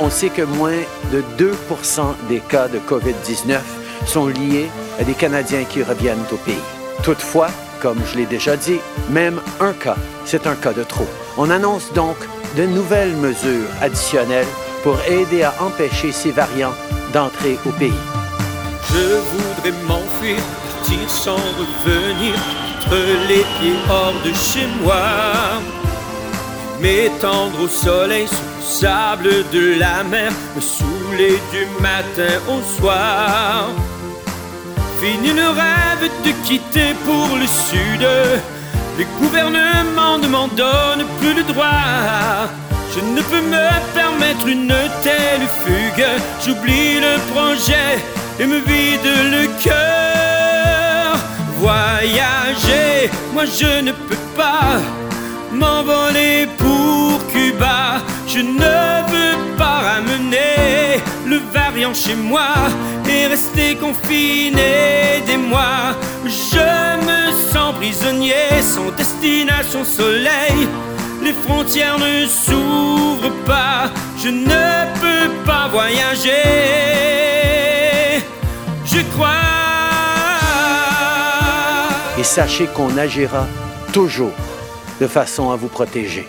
on sait que moins de 2% des cas de COVID-19 sont liés à des Canadiens qui reviennent au pays. Toutefois, comme je l'ai déjà dit, même un cas, c'est un cas de trop. On annonce donc de nouvelles mesures additionnelles pour aider à empêcher ces variants d'entrer au pays. Je voudrais m'enfuir, partir sans revenir, chez moi. M'étendre au soleil sur le sable de la mer, me saouler du matin au soir. Fini le rêve de quitter pour le sud. Le gouvernement ne m'en donne plus le droit. Je ne peux me permettre une telle fugue. J'oublie le projet et me vide le cœur. Voyager, moi je ne peux pas Je ne veux pas ramener le variant chez moi et rester confiné des mois. Je me sens prisonnier sans destination soleil. Les frontières ne s'ouvrent pas, je ne peux pas voyager. Je crois. Et sachez qu'on agira toujours de façon à vous protéger.